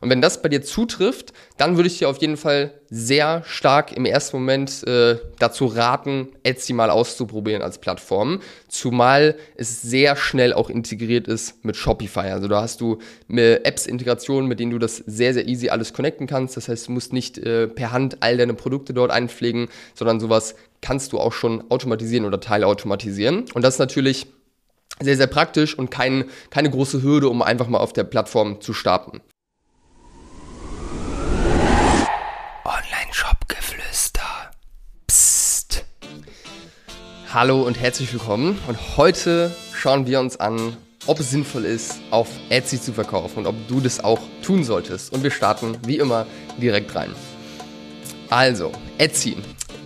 Und wenn das bei dir zutrifft, dann würde ich dir auf jeden Fall sehr stark im ersten Moment äh, dazu raten, Etsy mal auszuprobieren als Plattform, zumal es sehr schnell auch integriert ist mit Shopify. Also da hast du Apps-Integrationen, mit denen du das sehr, sehr easy alles connecten kannst. Das heißt, du musst nicht äh, per Hand all deine Produkte dort einpflegen, sondern sowas kannst du auch schon automatisieren oder teilautomatisieren. Und das ist natürlich sehr, sehr praktisch und kein, keine große Hürde, um einfach mal auf der Plattform zu starten. Hallo und herzlich willkommen. Und heute schauen wir uns an, ob es sinnvoll ist, auf Etsy zu verkaufen und ob du das auch tun solltest. Und wir starten wie immer direkt rein. Also, Etsy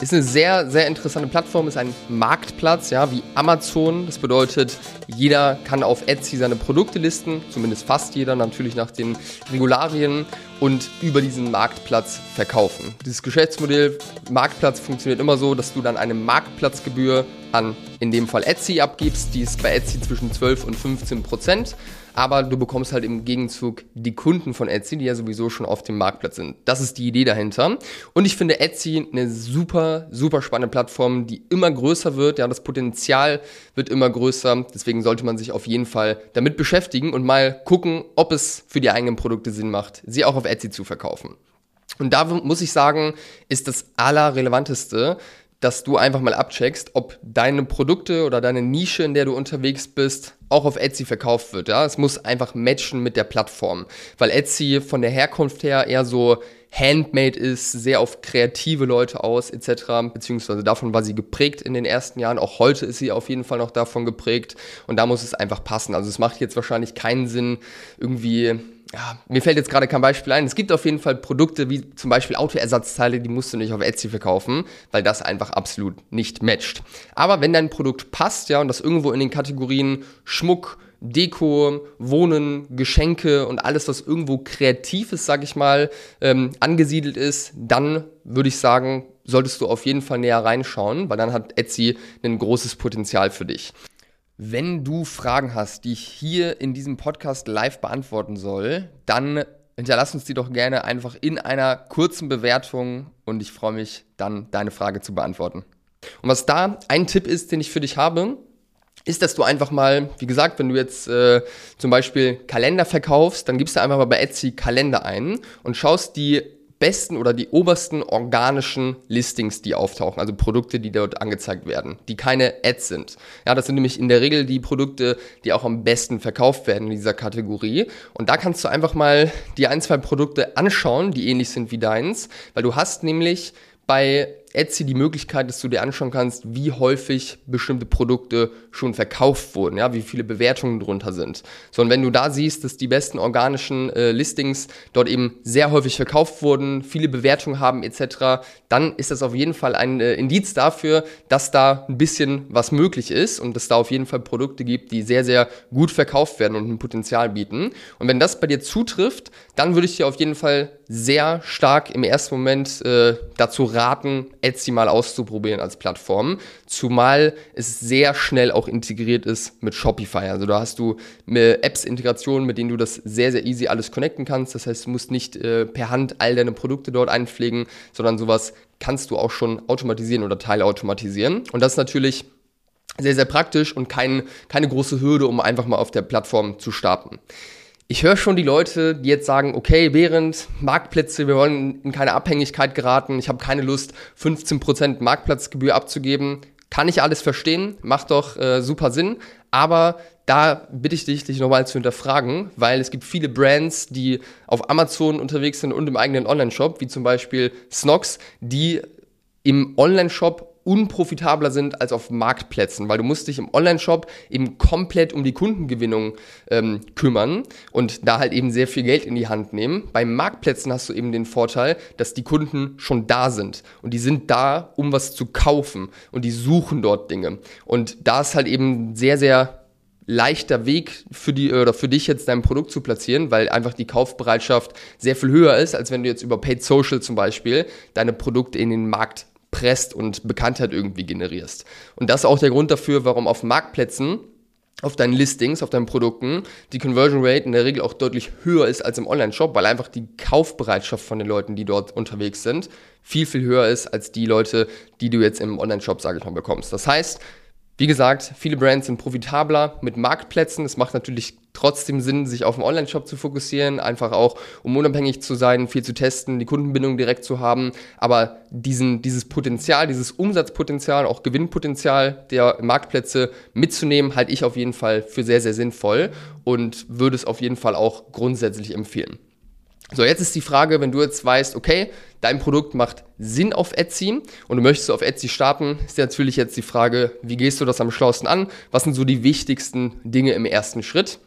ist eine sehr, sehr interessante Plattform, ist ein Marktplatz, ja, wie Amazon. Das bedeutet, jeder kann auf Etsy seine Produkte listen, zumindest fast jeder, natürlich nach den Regularien und über diesen Marktplatz verkaufen. Dieses Geschäftsmodell Marktplatz funktioniert immer so, dass du dann eine Marktplatzgebühr an, in dem Fall Etsy abgibst. Die ist bei Etsy zwischen 12 und 15 Prozent aber du bekommst halt im Gegenzug die Kunden von Etsy, die ja sowieso schon auf dem Marktplatz sind. Das ist die Idee dahinter. Und ich finde Etsy eine super, super spannende Plattform, die immer größer wird. Ja, das Potenzial wird immer größer. Deswegen sollte man sich auf jeden Fall damit beschäftigen und mal gucken, ob es für die eigenen Produkte Sinn macht, sie auch auf Etsy zu verkaufen. Und da muss ich sagen, ist das Allerrelevanteste, dass du einfach mal abcheckst, ob deine Produkte oder deine Nische, in der du unterwegs bist, auch auf Etsy verkauft wird. Ja? Es muss einfach matchen mit der Plattform, weil Etsy von der Herkunft her eher so handmade ist, sehr auf kreative Leute aus etc. Beziehungsweise davon war sie geprägt in den ersten Jahren. Auch heute ist sie auf jeden Fall noch davon geprägt und da muss es einfach passen. Also es macht jetzt wahrscheinlich keinen Sinn, irgendwie ja, mir fällt jetzt gerade kein Beispiel ein. Es gibt auf jeden Fall Produkte wie zum Beispiel Autoersatzteile, die musst du nicht auf Etsy verkaufen, weil das einfach absolut nicht matcht. Aber wenn dein Produkt passt, ja, und das irgendwo in den Kategorien Schmuck, Deko, Wohnen, Geschenke und alles, was irgendwo kreativ ist, sag ich mal, ähm, angesiedelt ist, dann würde ich sagen, solltest du auf jeden Fall näher reinschauen, weil dann hat Etsy ein großes Potenzial für dich. Wenn du Fragen hast, die ich hier in diesem Podcast live beantworten soll, dann hinterlass uns die doch gerne einfach in einer kurzen Bewertung und ich freue mich dann, deine Frage zu beantworten. Und was da ein Tipp ist, den ich für dich habe, ist, dass du einfach mal, wie gesagt, wenn du jetzt äh, zum Beispiel Kalender verkaufst, dann gibst du einfach mal bei Etsy Kalender ein und schaust die besten oder die obersten organischen Listings, die auftauchen, also Produkte, die dort angezeigt werden, die keine Ads sind. Ja, das sind nämlich in der Regel die Produkte, die auch am besten verkauft werden in dieser Kategorie. Und da kannst du einfach mal die ein, zwei Produkte anschauen, die ähnlich sind wie deins, weil du hast nämlich bei Etsy die Möglichkeit, dass du dir anschauen kannst, wie häufig bestimmte Produkte schon verkauft wurden, ja, wie viele Bewertungen drunter sind. So, und wenn du da siehst, dass die besten organischen äh, Listings dort eben sehr häufig verkauft wurden, viele Bewertungen haben etc., dann ist das auf jeden Fall ein äh, Indiz dafür, dass da ein bisschen was möglich ist und dass da auf jeden Fall Produkte gibt, die sehr, sehr gut verkauft werden und ein Potenzial bieten. Und wenn das bei dir zutrifft, dann würde ich dir auf jeden Fall sehr stark im ersten Moment äh, dazu raten, Etsy mal auszuprobieren als Plattform, zumal es sehr schnell auch integriert ist mit Shopify. Also da hast du Apps-Integrationen, mit denen du das sehr, sehr easy alles connecten kannst. Das heißt, du musst nicht äh, per Hand all deine Produkte dort einpflegen, sondern sowas kannst du auch schon automatisieren oder teilautomatisieren. Und das ist natürlich sehr, sehr praktisch und kein, keine große Hürde, um einfach mal auf der Plattform zu starten. Ich höre schon die Leute, die jetzt sagen, okay, während Marktplätze, wir wollen in keine Abhängigkeit geraten, ich habe keine Lust, 15% Marktplatzgebühr abzugeben. Kann ich alles verstehen, macht doch äh, super Sinn, aber da bitte ich dich, dich nochmal zu hinterfragen, weil es gibt viele Brands, die auf Amazon unterwegs sind und im eigenen Online-Shop, wie zum Beispiel Snox, die im Online-Shop unprofitabler sind als auf Marktplätzen, weil du musst dich im Online-Shop eben komplett um die Kundengewinnung ähm, kümmern und da halt eben sehr viel Geld in die Hand nehmen. Bei Marktplätzen hast du eben den Vorteil, dass die Kunden schon da sind und die sind da, um was zu kaufen und die suchen dort Dinge. Und da ist halt eben sehr, sehr leichter Weg für die oder für dich jetzt dein Produkt zu platzieren, weil einfach die Kaufbereitschaft sehr viel höher ist, als wenn du jetzt über Paid Social zum Beispiel deine Produkte in den Markt presst und Bekanntheit irgendwie generierst. Und das ist auch der Grund dafür, warum auf Marktplätzen auf deinen Listings, auf deinen Produkten, die Conversion Rate in der Regel auch deutlich höher ist als im Online-Shop, weil einfach die Kaufbereitschaft von den Leuten, die dort unterwegs sind, viel, viel höher ist als die Leute, die du jetzt im Online-Shop, sage ich mal, bekommst. Das heißt, wie gesagt, viele Brands sind profitabler mit Marktplätzen. Es macht natürlich trotzdem Sinn, sich auf den Online-Shop zu fokussieren, einfach auch, um unabhängig zu sein, viel zu testen, die Kundenbindung direkt zu haben. Aber diesen, dieses Potenzial, dieses Umsatzpotenzial, auch Gewinnpotenzial der Marktplätze mitzunehmen, halte ich auf jeden Fall für sehr, sehr sinnvoll und würde es auf jeden Fall auch grundsätzlich empfehlen. So, jetzt ist die Frage, wenn du jetzt weißt, okay, dein Produkt macht Sinn auf Etsy und du möchtest auf Etsy starten, ist natürlich jetzt die Frage, wie gehst du das am schlausten an? Was sind so die wichtigsten Dinge im ersten Schritt?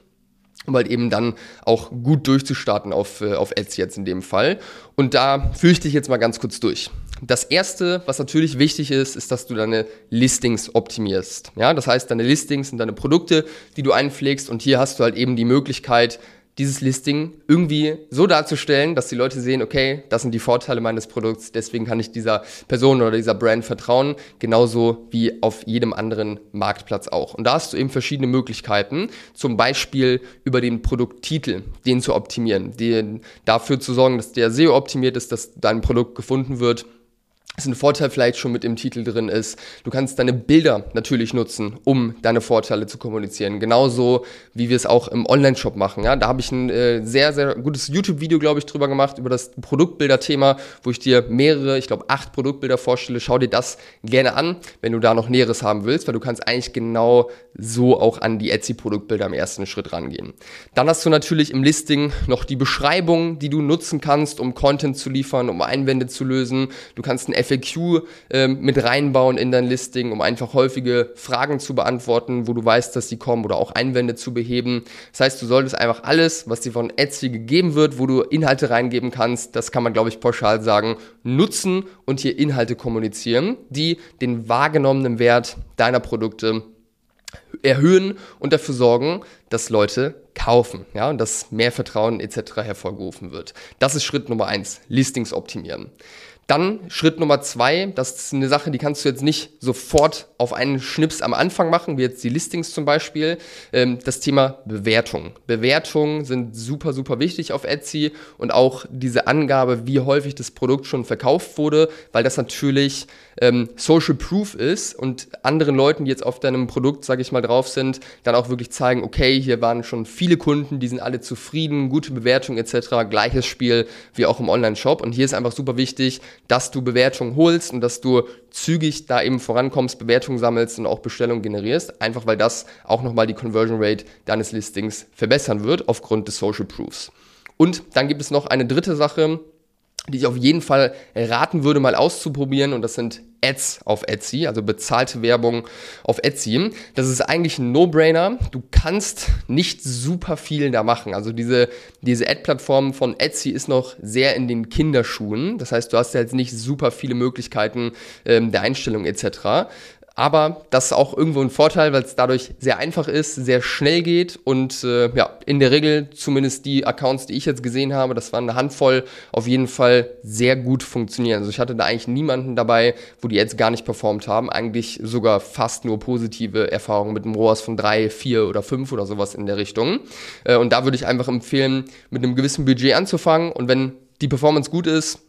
um halt eben dann auch gut durchzustarten auf, äh, auf Etsy jetzt in dem Fall. Und da führe ich dich jetzt mal ganz kurz durch. Das erste, was natürlich wichtig ist, ist, dass du deine Listings optimierst. Ja, das heißt, deine Listings sind deine Produkte, die du einpflegst und hier hast du halt eben die Möglichkeit, dieses Listing irgendwie so darzustellen, dass die Leute sehen, okay, das sind die Vorteile meines Produkts, deswegen kann ich dieser Person oder dieser Brand vertrauen, genauso wie auf jedem anderen Marktplatz auch. Und da hast du eben verschiedene Möglichkeiten, zum Beispiel über den Produkttitel, den zu optimieren, den, dafür zu sorgen, dass der SEO optimiert ist, dass dein Produkt gefunden wird was ein Vorteil vielleicht schon mit dem Titel drin ist. Du kannst deine Bilder natürlich nutzen, um deine Vorteile zu kommunizieren. Genauso wie wir es auch im Online-Shop machen. Ja, da habe ich ein äh, sehr, sehr gutes YouTube-Video, glaube ich, drüber gemacht, über das Produktbilder-Thema, wo ich dir mehrere, ich glaube, acht Produktbilder vorstelle. Schau dir das gerne an, wenn du da noch Näheres haben willst, weil du kannst eigentlich genau so auch an die Etsy-Produktbilder im ersten Schritt rangehen. Dann hast du natürlich im Listing noch die Beschreibung, die du nutzen kannst, um Content zu liefern, um Einwände zu lösen. Du kannst ein FAQ ähm, mit reinbauen in dein Listing, um einfach häufige Fragen zu beantworten, wo du weißt, dass sie kommen oder auch Einwände zu beheben. Das heißt, du solltest einfach alles, was dir von Etsy gegeben wird, wo du Inhalte reingeben kannst, das kann man, glaube ich, pauschal sagen, nutzen und hier Inhalte kommunizieren, die den wahrgenommenen Wert deiner Produkte erhöhen und dafür sorgen, dass Leute kaufen, ja, und dass mehr Vertrauen etc. hervorgerufen wird. Das ist Schritt Nummer eins, Listings optimieren. Dann Schritt Nummer zwei, das ist eine Sache, die kannst du jetzt nicht sofort auf einen Schnips am Anfang machen, wie jetzt die Listings zum Beispiel. Ähm, das Thema Bewertung. Bewertungen sind super, super wichtig auf Etsy und auch diese Angabe, wie häufig das Produkt schon verkauft wurde, weil das natürlich ähm, Social Proof ist und anderen Leuten, die jetzt auf deinem Produkt, sage ich mal, drauf sind, dann auch wirklich zeigen, okay, hier waren schon viele Kunden, die sind alle zufrieden, gute Bewertung etc. Gleiches Spiel wie auch im Online-Shop. Und hier ist einfach super wichtig, dass du Bewertungen holst und dass du zügig da eben vorankommst, Bewertungen sammelst und auch Bestellungen generierst, einfach weil das auch nochmal die Conversion Rate deines Listings verbessern wird aufgrund des Social Proofs. Und dann gibt es noch eine dritte Sache, die ich auf jeden Fall raten würde, mal auszuprobieren. Und das sind Ads auf Etsy, also bezahlte Werbung auf Etsy. Das ist eigentlich ein No-Brainer. Du kannst nicht super viel da machen. Also diese, diese Ad-Plattform von Etsy ist noch sehr in den Kinderschuhen. Das heißt, du hast ja jetzt nicht super viele Möglichkeiten ähm, der Einstellung etc. Aber das ist auch irgendwo ein Vorteil, weil es dadurch sehr einfach ist, sehr schnell geht und äh, ja, in der Regel zumindest die Accounts, die ich jetzt gesehen habe, das waren eine Handvoll, auf jeden Fall sehr gut funktionieren. Also ich hatte da eigentlich niemanden dabei, wo die jetzt gar nicht performt haben. Eigentlich sogar fast nur positive Erfahrungen mit einem ROAS von drei, vier oder fünf oder sowas in der Richtung. Äh, und da würde ich einfach empfehlen, mit einem gewissen Budget anzufangen und wenn die Performance gut ist,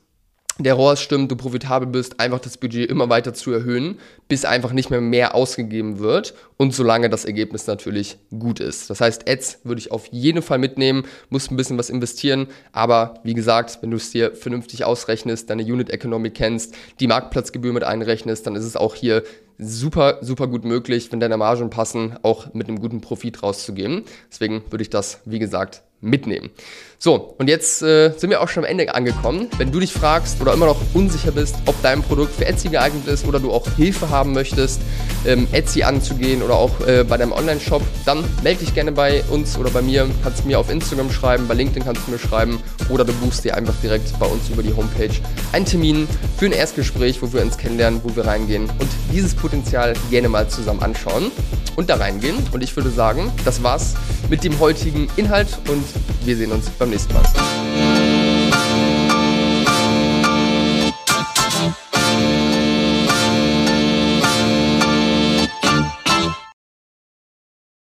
der ROAS stimmt, du profitabel bist, einfach das Budget immer weiter zu erhöhen, bis einfach nicht mehr mehr ausgegeben wird und solange das Ergebnis natürlich gut ist. Das heißt, Ads würde ich auf jeden Fall mitnehmen, musst ein bisschen was investieren, aber wie gesagt, wenn du es dir vernünftig ausrechnest, deine Unit Economic kennst, die Marktplatzgebühr mit einrechnest, dann ist es auch hier super, super gut möglich, wenn deine Margen passen, auch mit einem guten Profit rauszugehen. Deswegen würde ich das, wie gesagt, mitnehmen. So, und jetzt äh, sind wir auch schon am Ende angekommen. Wenn du dich fragst oder immer noch unsicher bist, ob dein Produkt für Etsy geeignet ist oder du auch Hilfe haben möchtest, ähm, Etsy anzugehen oder auch äh, bei deinem Online-Shop, dann melde dich gerne bei uns oder bei mir. Kannst mir auf Instagram schreiben, bei LinkedIn kannst du mir schreiben oder du buchst dir einfach direkt bei uns über die Homepage einen Termin für ein Erstgespräch, wo wir uns kennenlernen, wo wir reingehen und dieses Potenzial gerne mal zusammen anschauen und da reingehen. Und ich würde sagen, das war's mit dem heutigen Inhalt und wir sehen uns beim nächsten Mal.